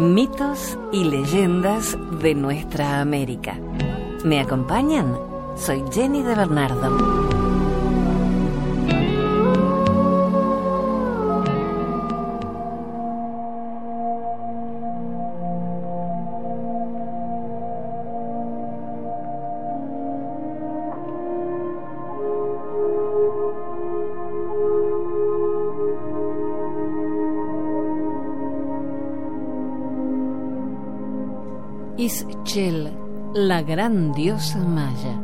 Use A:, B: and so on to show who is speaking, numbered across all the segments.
A: Mitos y leyendas de nuestra América. ¿Me acompañan? Soy Jenny de Bernardo. Gran diosa maya.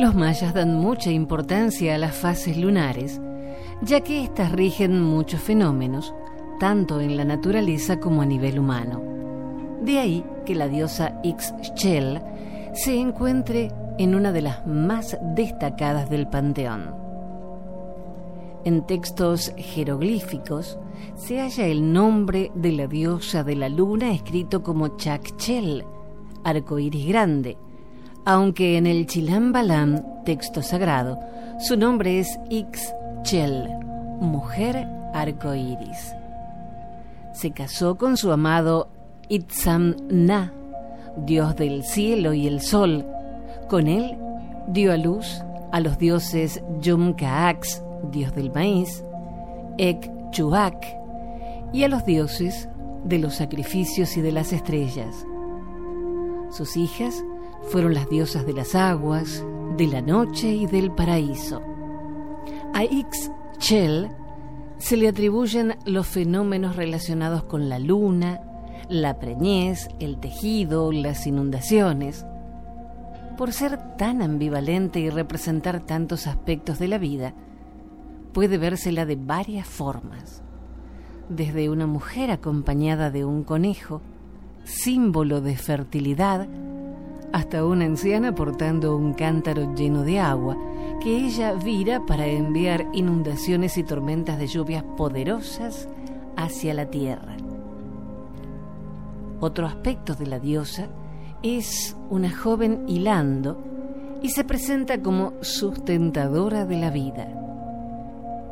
A: Los mayas dan mucha importancia a las fases lunares, ya que éstas rigen muchos fenómenos, tanto en la naturaleza como a nivel humano. De ahí que la diosa Ixchel se encuentre en una de las más destacadas del panteón. En textos jeroglíficos se halla el nombre de la diosa de la luna escrito como Chakchel, arcoíris grande, aunque en el Chilam Balam, texto sagrado, su nombre es Ixchel, mujer arcoíris. Se casó con su amado Itzam Na, dios del cielo y el sol. Con él dio a luz a los dioses Yum-Kaax, dios del maíz, Ek-Chuak, y a los dioses de los sacrificios y de las estrellas. Sus hijas fueron las diosas de las aguas, de la noche y del paraíso. A Ix-Chel se le atribuyen los fenómenos relacionados con la luna, la preñez, el tejido, las inundaciones. Por ser tan ambivalente y representar tantos aspectos de la vida, puede vérsela de varias formas. Desde una mujer acompañada de un conejo, símbolo de fertilidad, hasta una anciana portando un cántaro lleno de agua que ella vira para enviar inundaciones y tormentas de lluvias poderosas hacia la tierra. Otro aspecto de la diosa es una joven hilando y se presenta como sustentadora de la vida.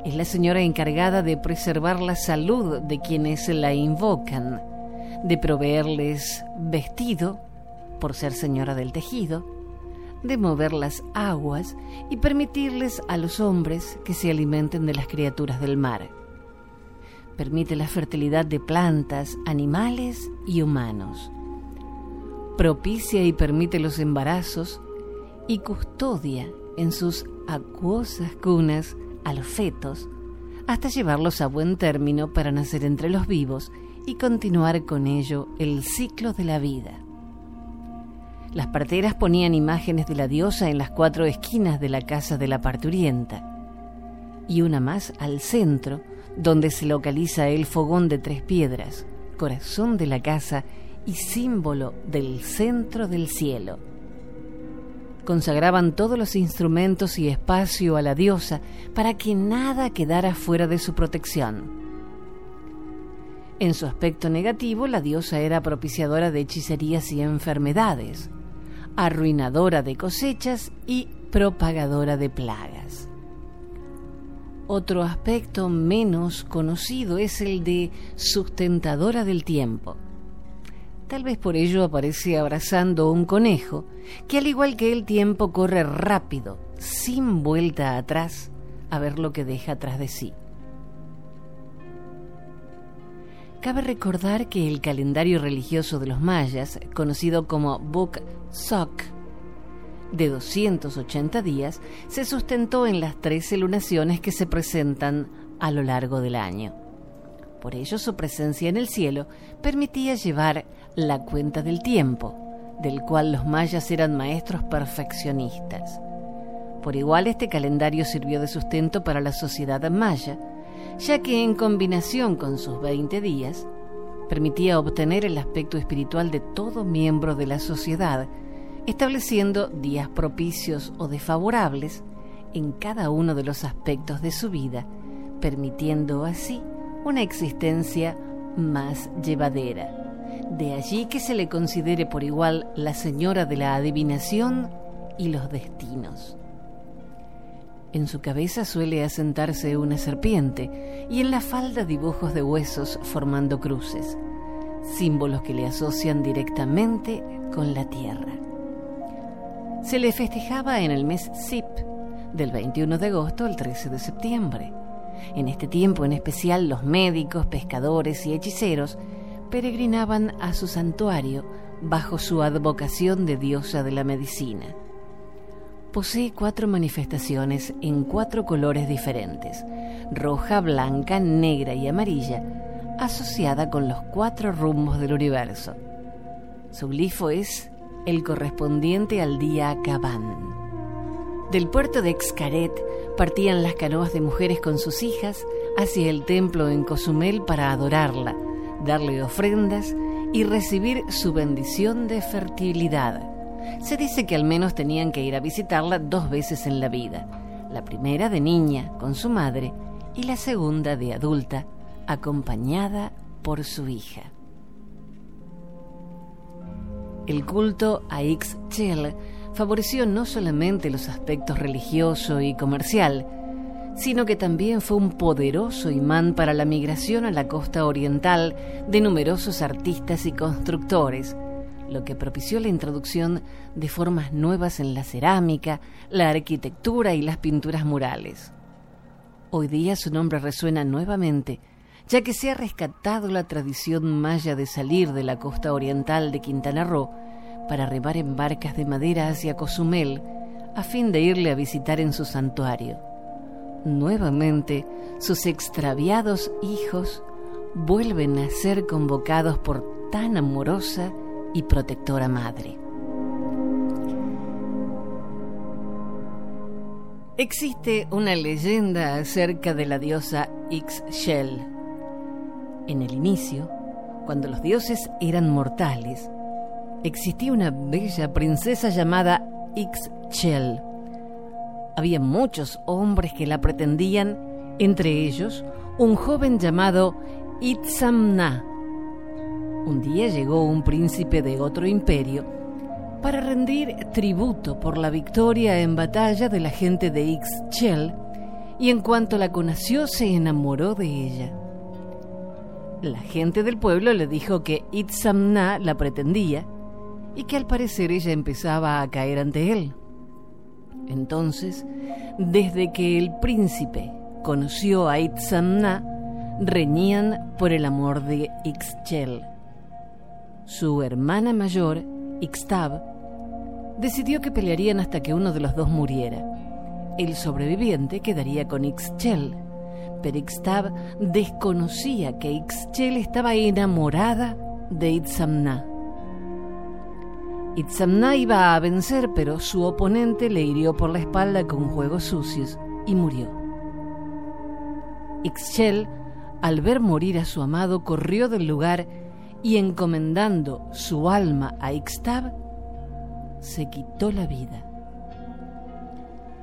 A: Es la señora encargada de preservar la salud de quienes la invocan, de proveerles vestido, por ser señora del tejido, de mover las aguas y permitirles a los hombres que se alimenten de las criaturas del mar permite la fertilidad de plantas, animales y humanos. Propicia y permite los embarazos y custodia en sus acuosas cunas a los fetos hasta llevarlos a buen término para nacer entre los vivos y continuar con ello el ciclo de la vida. Las parteras ponían imágenes de la diosa en las cuatro esquinas de la casa de la parturienta y una más al centro donde se localiza el fogón de tres piedras, corazón de la casa y símbolo del centro del cielo. Consagraban todos los instrumentos y espacio a la diosa para que nada quedara fuera de su protección. En su aspecto negativo, la diosa era propiciadora de hechicerías y enfermedades, arruinadora de cosechas y propagadora de plagas. Otro aspecto menos conocido es el de sustentadora del tiempo. Tal vez por ello aparece abrazando un conejo, que al igual que el tiempo corre rápido, sin vuelta atrás, a ver lo que deja atrás de sí. Cabe recordar que el calendario religioso de los mayas, conocido como Book Sok, de 280 días se sustentó en las 13 lunaciones que se presentan a lo largo del año. Por ello su presencia en el cielo permitía llevar la cuenta del tiempo, del cual los mayas eran maestros perfeccionistas. Por igual este calendario sirvió de sustento para la sociedad maya, ya que en combinación con sus 20 días, permitía obtener el aspecto espiritual de todo miembro de la sociedad, estableciendo días propicios o desfavorables en cada uno de los aspectos de su vida, permitiendo así una existencia más llevadera. De allí que se le considere por igual la señora de la adivinación y los destinos. En su cabeza suele asentarse una serpiente y en la falda dibujos de huesos formando cruces, símbolos que le asocian directamente con la tierra. Se le festejaba en el mes Sip, del 21 de agosto al 13 de septiembre. En este tiempo en especial los médicos, pescadores y hechiceros peregrinaban a su santuario bajo su advocación de diosa de la medicina. Posee cuatro manifestaciones en cuatro colores diferentes, roja, blanca, negra y amarilla, asociada con los cuatro rumbos del universo. Su glifo es el correspondiente al día Cabán. Del puerto de Xcaret partían las canoas de mujeres con sus hijas hacia el templo en Cozumel para adorarla, darle ofrendas y recibir su bendición de fertilidad. Se dice que al menos tenían que ir a visitarla dos veces en la vida, la primera de niña con su madre y la segunda de adulta, acompañada por su hija. El culto a Ixchel favoreció no solamente los aspectos religioso y comercial, sino que también fue un poderoso imán para la migración a la costa oriental de numerosos artistas y constructores, lo que propició la introducción de formas nuevas en la cerámica, la arquitectura y las pinturas murales. Hoy día su nombre resuena nuevamente, ya que se ha rescatado la tradición maya de salir de la costa oriental de Quintana Roo para remar en barcas de madera hacia Cozumel a fin de irle a visitar en su santuario. Nuevamente, sus extraviados hijos vuelven a ser convocados por tan amorosa y protectora madre. Existe una leyenda acerca de la diosa Ixchel. En el inicio, cuando los dioses eran mortales, existía una bella princesa llamada Ixchel. Había muchos hombres que la pretendían, entre ellos un joven llamado Itzamna. Un día llegó un príncipe de otro imperio para rendir tributo por la victoria en batalla de la gente de Ixchel y en cuanto la conoció se enamoró de ella. La gente del pueblo le dijo que Itzamna la pretendía y que al parecer ella empezaba a caer ante él. Entonces, desde que el príncipe conoció a Itzamna, reñían por el amor de Ixchel. Su hermana mayor, Ixtab, decidió que pelearían hasta que uno de los dos muriera. El sobreviviente quedaría con Ixchel, pero Ixtab desconocía que Ixchel estaba enamorada de Itzamna. Itzamna iba a vencer, pero su oponente le hirió por la espalda con juegos sucios y murió. Ixchel, al ver morir a su amado, corrió del lugar y encomendando su alma a Ixtab, se quitó la vida.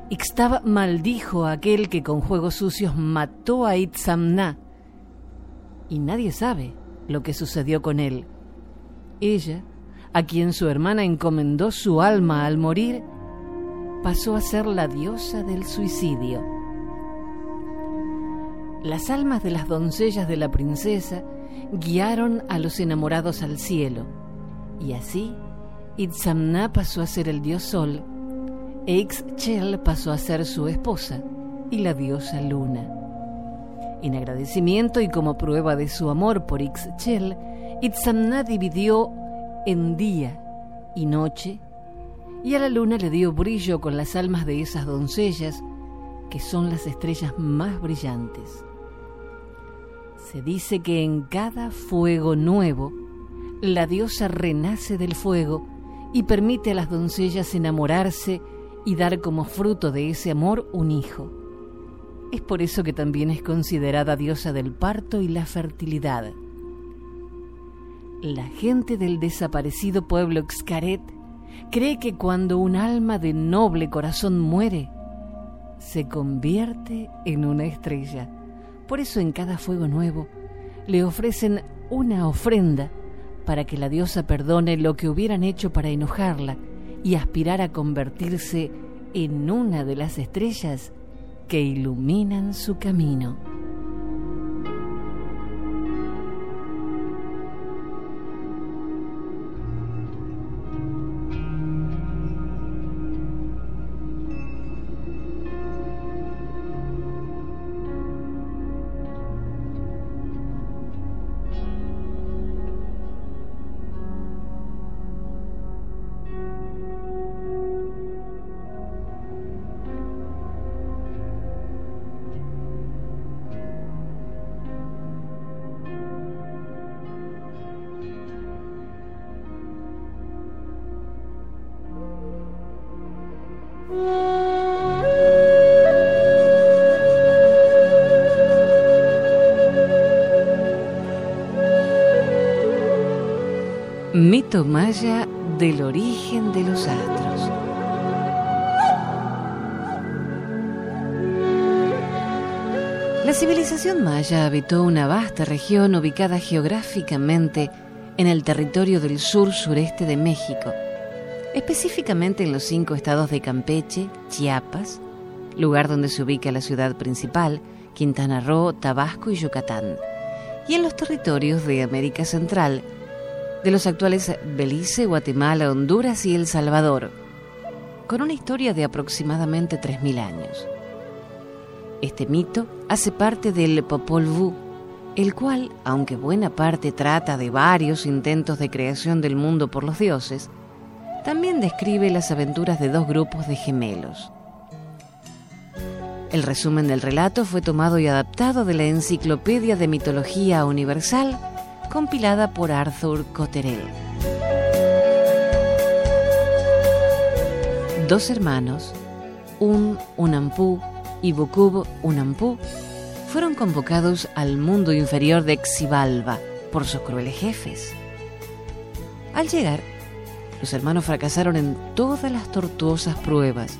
A: Ixtab maldijo a aquel que con juegos sucios mató a Itzamna y nadie sabe lo que sucedió con él. Ella a quien su hermana encomendó su alma al morir, pasó a ser la diosa del suicidio. Las almas de las doncellas de la princesa guiaron a los enamorados al cielo, y así Itzamna pasó a ser el dios sol, e Ixchel pasó a ser su esposa y la diosa luna. En agradecimiento y como prueba de su amor por Ixchel, Itzamna dividió en día y noche, y a la luna le dio brillo con las almas de esas doncellas, que son las estrellas más brillantes. Se dice que en cada fuego nuevo, la diosa renace del fuego y permite a las doncellas enamorarse y dar como fruto de ese amor un hijo. Es por eso que también es considerada diosa del parto y la fertilidad. La gente del desaparecido pueblo Xcaret cree que cuando un alma de noble corazón muere, se convierte en una estrella. Por eso en cada fuego nuevo le ofrecen una ofrenda para que la diosa perdone lo que hubieran hecho para enojarla y aspirar a convertirse en una de las estrellas que iluminan su camino. Mito maya del origen de los astros. La civilización maya habitó una vasta región ubicada geográficamente en el territorio del sur-sureste de México, específicamente en los cinco estados de Campeche, Chiapas, lugar donde se ubica la ciudad principal, Quintana Roo, Tabasco y Yucatán, y en los territorios de América Central, de los actuales Belice, Guatemala, Honduras y El Salvador, con una historia de aproximadamente 3.000 años. Este mito hace parte del Popol Vuh, el cual, aunque buena parte trata de varios intentos de creación del mundo por los dioses, también describe las aventuras de dos grupos de gemelos. El resumen del relato fue tomado y adaptado de la Enciclopedia de Mitología Universal compilada por Arthur Cotterell. Dos hermanos, Un Unampú y Bukub Unampú, fueron convocados al mundo inferior de Xibalba por sus crueles jefes. Al llegar, los hermanos fracasaron en todas las tortuosas pruebas,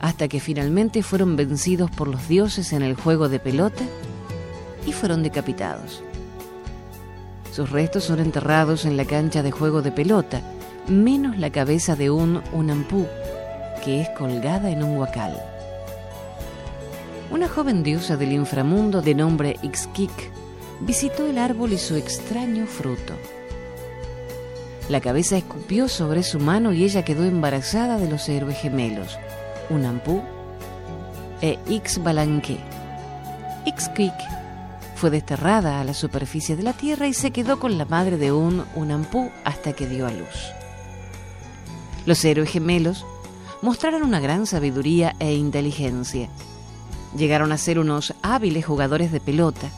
A: hasta que finalmente fueron vencidos por los dioses en el juego de pelota y fueron decapitados. Sus restos son enterrados en la cancha de juego de pelota, menos la cabeza de un unampú, que es colgada en un huacal. Una joven diosa del inframundo de nombre Ixquic visitó el árbol y su extraño fruto. La cabeza escupió sobre su mano y ella quedó embarazada de los héroes gemelos, Unampú e Ixbalanque. Ixquic fue desterrada a la superficie de la tierra y se quedó con la madre de un Unampú hasta que dio a luz. Los héroes gemelos mostraron una gran sabiduría e inteligencia. Llegaron a ser unos hábiles jugadores de pelota,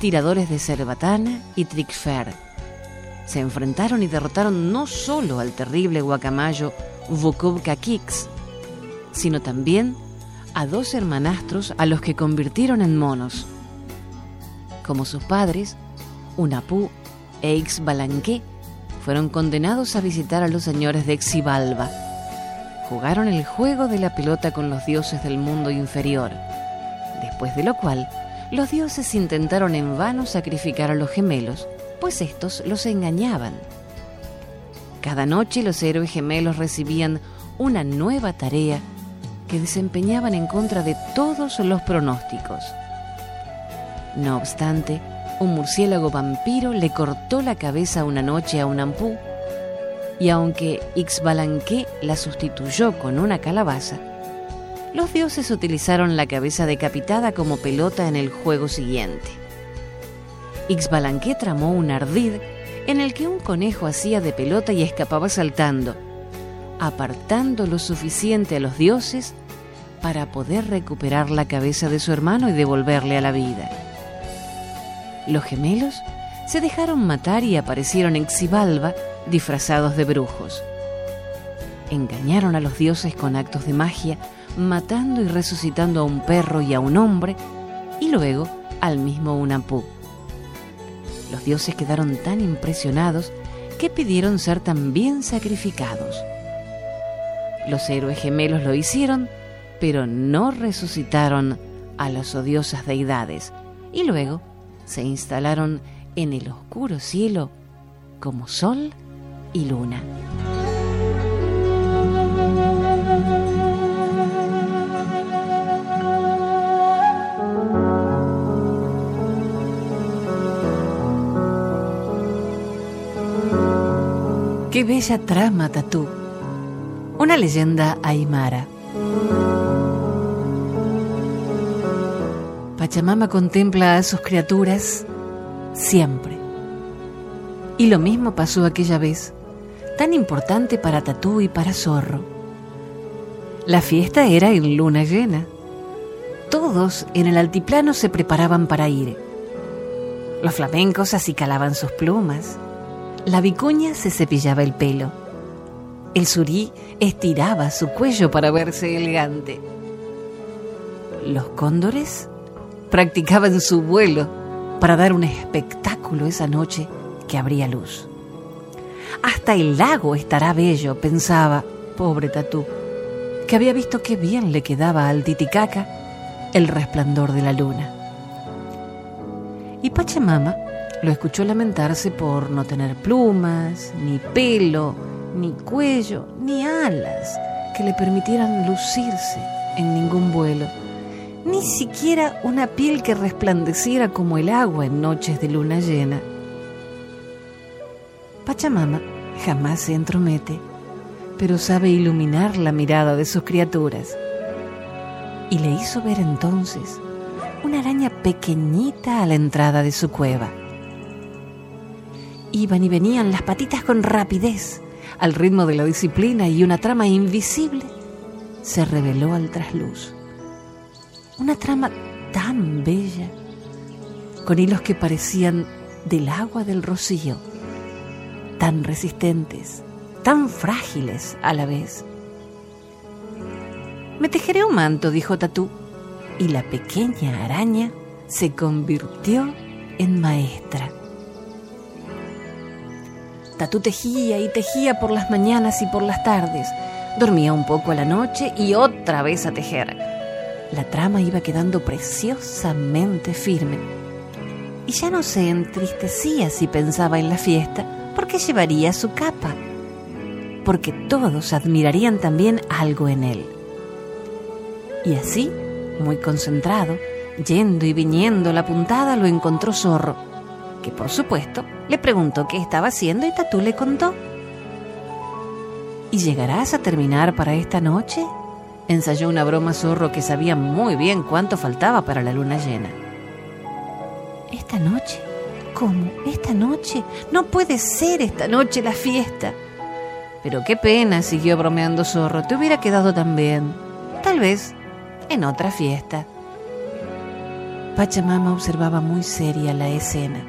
A: tiradores de cerbatana y trickfer. Se enfrentaron y derrotaron no solo al terrible guacamayo Vukubka Kix, sino también a dos hermanastros a los que convirtieron en monos como sus padres, Unapú e Ixbalanque, fueron condenados a visitar a los señores de Xibalba. Jugaron el juego de la pelota con los dioses del mundo inferior, después de lo cual los dioses intentaron en vano sacrificar a los gemelos, pues estos los engañaban. Cada noche los héroes gemelos recibían una nueva tarea que desempeñaban en contra de todos los pronósticos. No obstante, un murciélago vampiro le cortó la cabeza una noche a un ampú, y aunque Ixbalanque la sustituyó con una calabaza, los dioses utilizaron la cabeza decapitada como pelota en el juego siguiente. Ixbalanque tramó un ardid en el que un conejo hacía de pelota y escapaba saltando, apartando lo suficiente a los dioses para poder recuperar la cabeza de su hermano y devolverle a la vida. Los gemelos se dejaron matar y aparecieron en Xibalba disfrazados de brujos. Engañaron a los dioses con actos de magia, matando y resucitando a un perro y a un hombre, y luego al mismo Unampú. Los dioses quedaron tan impresionados que pidieron ser también sacrificados. Los héroes gemelos lo hicieron, pero no resucitaron a las odiosas deidades, y luego se instalaron en el oscuro cielo como sol y luna. Qué bella trama, Tatú. Una leyenda aymara. Pachamama contempla a sus criaturas siempre. Y lo mismo pasó aquella vez, tan importante para Tatú y para Zorro. La fiesta era en luna llena. Todos en el altiplano se preparaban para ir. Los flamencos acicalaban sus plumas. La vicuña se cepillaba el pelo. El surí estiraba su cuello para verse elegante. Los cóndores practicaban su vuelo para dar un espectáculo esa noche que habría luz. Hasta el lago estará bello, pensaba, pobre Tatú, que había visto qué bien le quedaba al Titicaca el resplandor de la luna. Y Pachamama lo escuchó lamentarse por no tener plumas, ni pelo, ni cuello, ni alas que le permitieran lucirse en ningún vuelo, ni siquiera una piel que resplandeciera como el agua en noches de luna llena. Pachamama jamás se entromete, pero sabe iluminar la mirada de sus criaturas. Y le hizo ver entonces una araña pequeñita a la entrada de su cueva Iban y venían las patitas con rapidez, al ritmo de la disciplina y una trama invisible se reveló al trasluz. Una trama tan bella, con hilos que parecían del agua del rocío, tan resistentes, tan frágiles a la vez. Me tejeré un manto, dijo Tatú, y la pequeña araña se convirtió en maestra. Tatú tejía y tejía por las mañanas y por las tardes. Dormía un poco a la noche y otra vez a tejer. La trama iba quedando preciosamente firme. Y ya no se entristecía si pensaba en la fiesta, porque llevaría su capa. Porque todos admirarían también algo en él. Y así, muy concentrado, yendo y viniendo la puntada, lo encontró Zorro que por supuesto le preguntó qué estaba haciendo y Tatú le contó. ¿Y llegarás a terminar para esta noche? Ensayó una broma zorro que sabía muy bien cuánto faltaba para la luna llena. ¿Esta noche? ¿Cómo? ¿Esta noche? No puede ser esta noche la fiesta. Pero qué pena, siguió bromeando Zorro, te hubiera quedado tan bien. Tal vez en otra fiesta. Pachamama observaba muy seria la escena.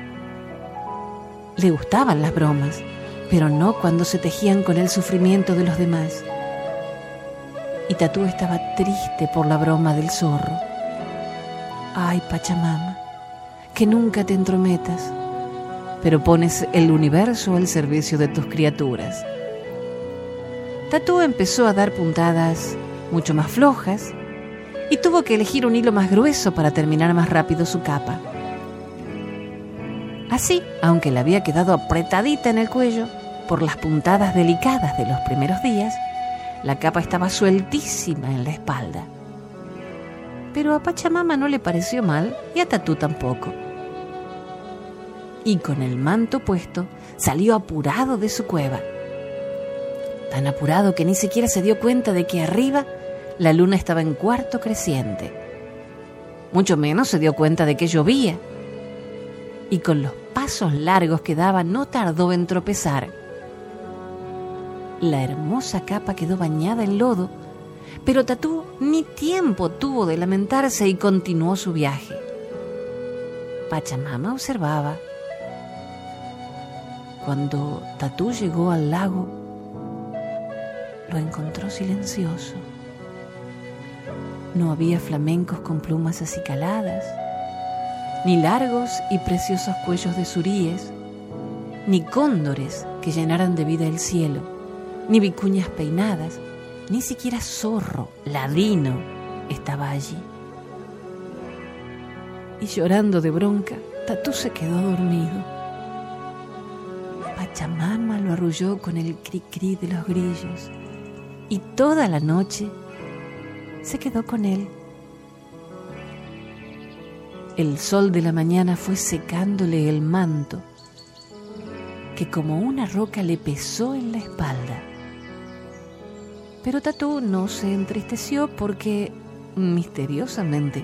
A: Le gustaban las bromas, pero no cuando se tejían con el sufrimiento de los demás. Y Tatú estaba triste por la broma del zorro. Ay, Pachamama, que nunca te entrometas, pero pones el universo al servicio de tus criaturas. Tatú empezó a dar puntadas mucho más flojas y tuvo que elegir un hilo más grueso para terminar más rápido su capa. Así, aunque le había quedado apretadita en el cuello por las puntadas delicadas de los primeros días, la capa estaba sueltísima en la espalda. Pero a Pachamama no le pareció mal y a Tatú tampoco. Y con el manto puesto, salió apurado de su cueva. Tan apurado que ni siquiera se dio cuenta de que arriba la luna estaba en cuarto creciente. Mucho menos se dio cuenta de que llovía y con los pasos largos que daba no tardó en tropezar. La hermosa capa quedó bañada en lodo, pero Tatú ni tiempo tuvo de lamentarse y continuó su viaje. Pachamama observaba. Cuando Tatú llegó al lago, lo encontró silencioso. No había flamencos con plumas acicaladas ni largos y preciosos cuellos de suríes, ni cóndores que llenaran de vida el cielo, ni vicuñas peinadas, ni siquiera zorro, ladino, estaba allí. Y llorando de bronca, Tatú se quedó dormido. Pachamama lo arrulló con el cri-cri de los grillos y toda la noche se quedó con él. El sol de la mañana fue secándole el manto, que como una roca le pesó en la espalda. Pero Tatú no se entristeció porque, misteriosamente,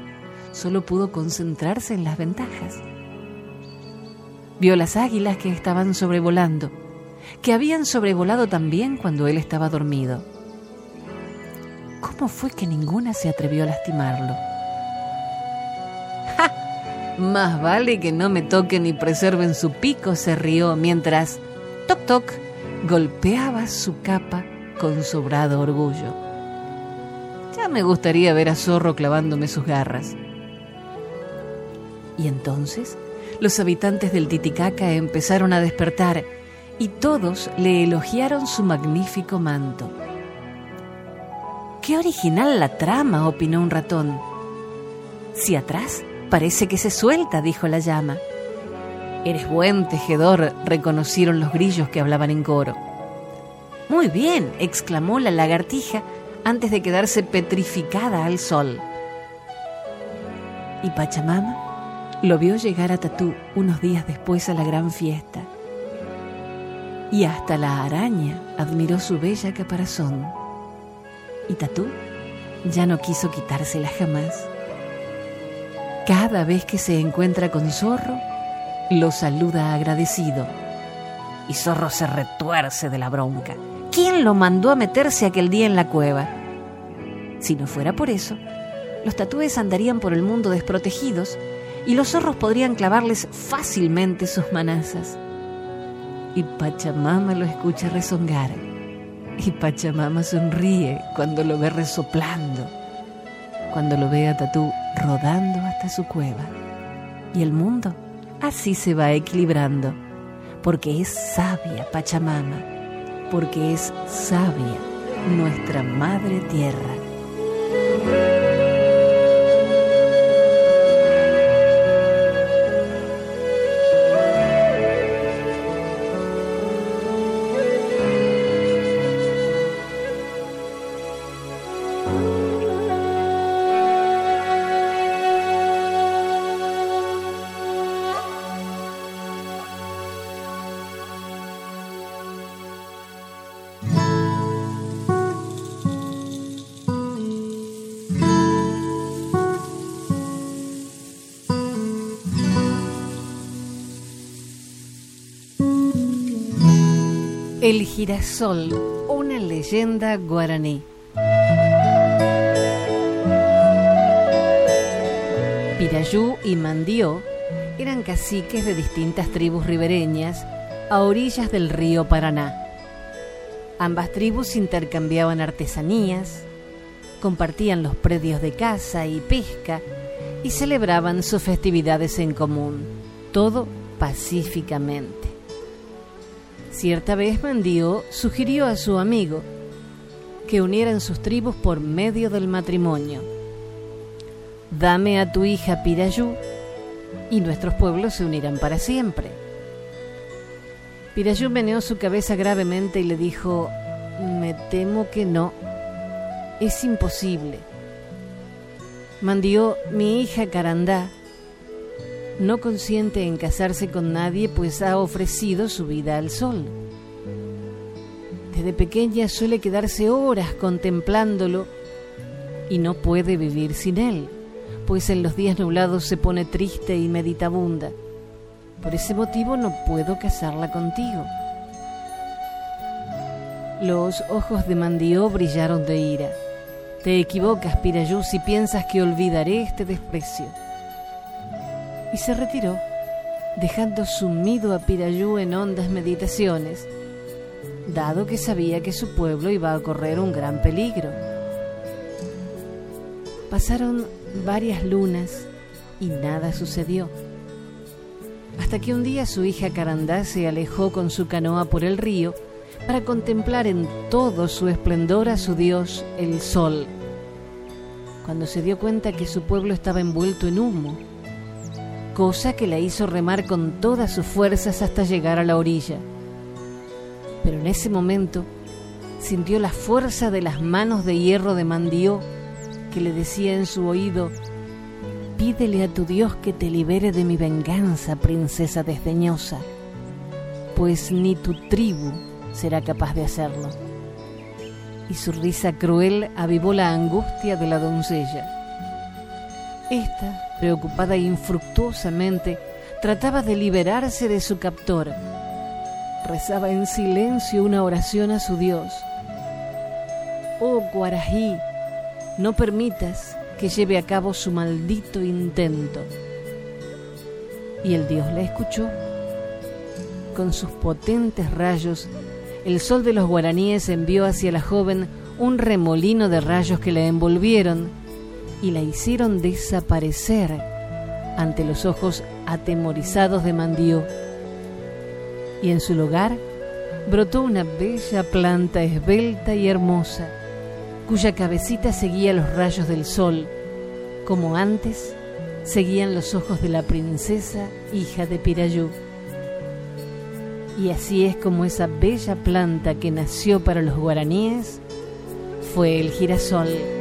A: solo pudo concentrarse en las ventajas. Vio las águilas que estaban sobrevolando, que habían sobrevolado también cuando él estaba dormido. ¿Cómo fue que ninguna se atrevió a lastimarlo? ¡Ja! Más vale que no me toquen ni preserven su pico, se rió mientras, toc toc, golpeaba su capa con sobrado orgullo. Ya me gustaría ver a Zorro clavándome sus garras. Y entonces los habitantes del Titicaca empezaron a despertar y todos le elogiaron su magnífico manto. Qué original la trama, opinó un ratón. Si atrás parece que se suelta, dijo la llama. Eres buen tejedor, reconocieron los grillos que hablaban en coro. Muy bien, exclamó la lagartija antes de quedarse petrificada al sol. Y Pachamama lo vio llegar a Tatú unos días después a la gran fiesta. Y hasta la araña admiró su bella caparazón. Y Tatú ya no quiso quitársela jamás. Cada vez que se encuentra con Zorro, lo saluda agradecido. Y Zorro se retuerce de la bronca. ¿Quién lo mandó a meterse aquel día en la cueva? Si no fuera por eso, los tatúes andarían por el mundo desprotegidos y los zorros podrían clavarles fácilmente sus manazas. Y Pachamama lo escucha rezongar. Y Pachamama sonríe cuando lo ve resoplando, cuando lo ve a Tatú rodando hasta su cueva. Y el mundo así se va equilibrando, porque es sabia Pachamama porque es sabia nuestra Madre Tierra. El girasol, una leyenda guaraní. Pirayú y Mandió eran caciques de distintas tribus ribereñas a orillas del río Paraná. Ambas tribus intercambiaban artesanías, compartían los predios de caza y pesca y celebraban sus festividades en común, todo pacíficamente. Cierta vez Mandío sugirió a su amigo que unieran sus tribus por medio del matrimonio. Dame a tu hija Pirayú y nuestros pueblos se unirán para siempre. Pirayú meneó su cabeza gravemente y le dijo, me temo que no, es imposible. Mandió, mi hija Carandá, no consiente en casarse con nadie, pues ha ofrecido su vida al sol. Desde pequeña suele quedarse horas contemplándolo y no puede vivir sin él, pues en los días nublados se pone triste y meditabunda. Por ese motivo no puedo casarla contigo. Los ojos de Mandió brillaron de ira. Te equivocas, Pirayú, si piensas que olvidaré este desprecio y se retiró, dejando sumido a Pirayú en hondas meditaciones, dado que sabía que su pueblo iba a correr un gran peligro. Pasaron varias lunas y nada sucedió, hasta que un día su hija Carandá se alejó con su canoa por el río para contemplar en todo su esplendor a su dios, el sol. Cuando se dio cuenta que su pueblo estaba envuelto en humo, cosa que la hizo remar con todas sus fuerzas hasta llegar a la orilla. Pero en ese momento sintió la fuerza de las manos de hierro de Mandió que le decía en su oído, pídele a tu Dios que te libere de mi venganza, princesa desdeñosa, pues ni tu tribu será capaz de hacerlo. Y su risa cruel avivó la angustia de la doncella. Esta, preocupada infructuosamente, trataba de liberarse de su captor. Rezaba en silencio una oración a su Dios. Oh Guarají, no permitas que lleve a cabo su maldito intento. Y el Dios la escuchó. Con sus potentes rayos, el sol de los guaraníes envió hacia la joven un remolino de rayos que la envolvieron y la hicieron desaparecer ante los ojos atemorizados de Mandió. Y en su lugar brotó una bella planta esbelta y hermosa cuya cabecita seguía los rayos del sol, como antes seguían los ojos de la princesa hija de Pirayú. Y así es como esa bella planta que nació para los guaraníes fue el girasol.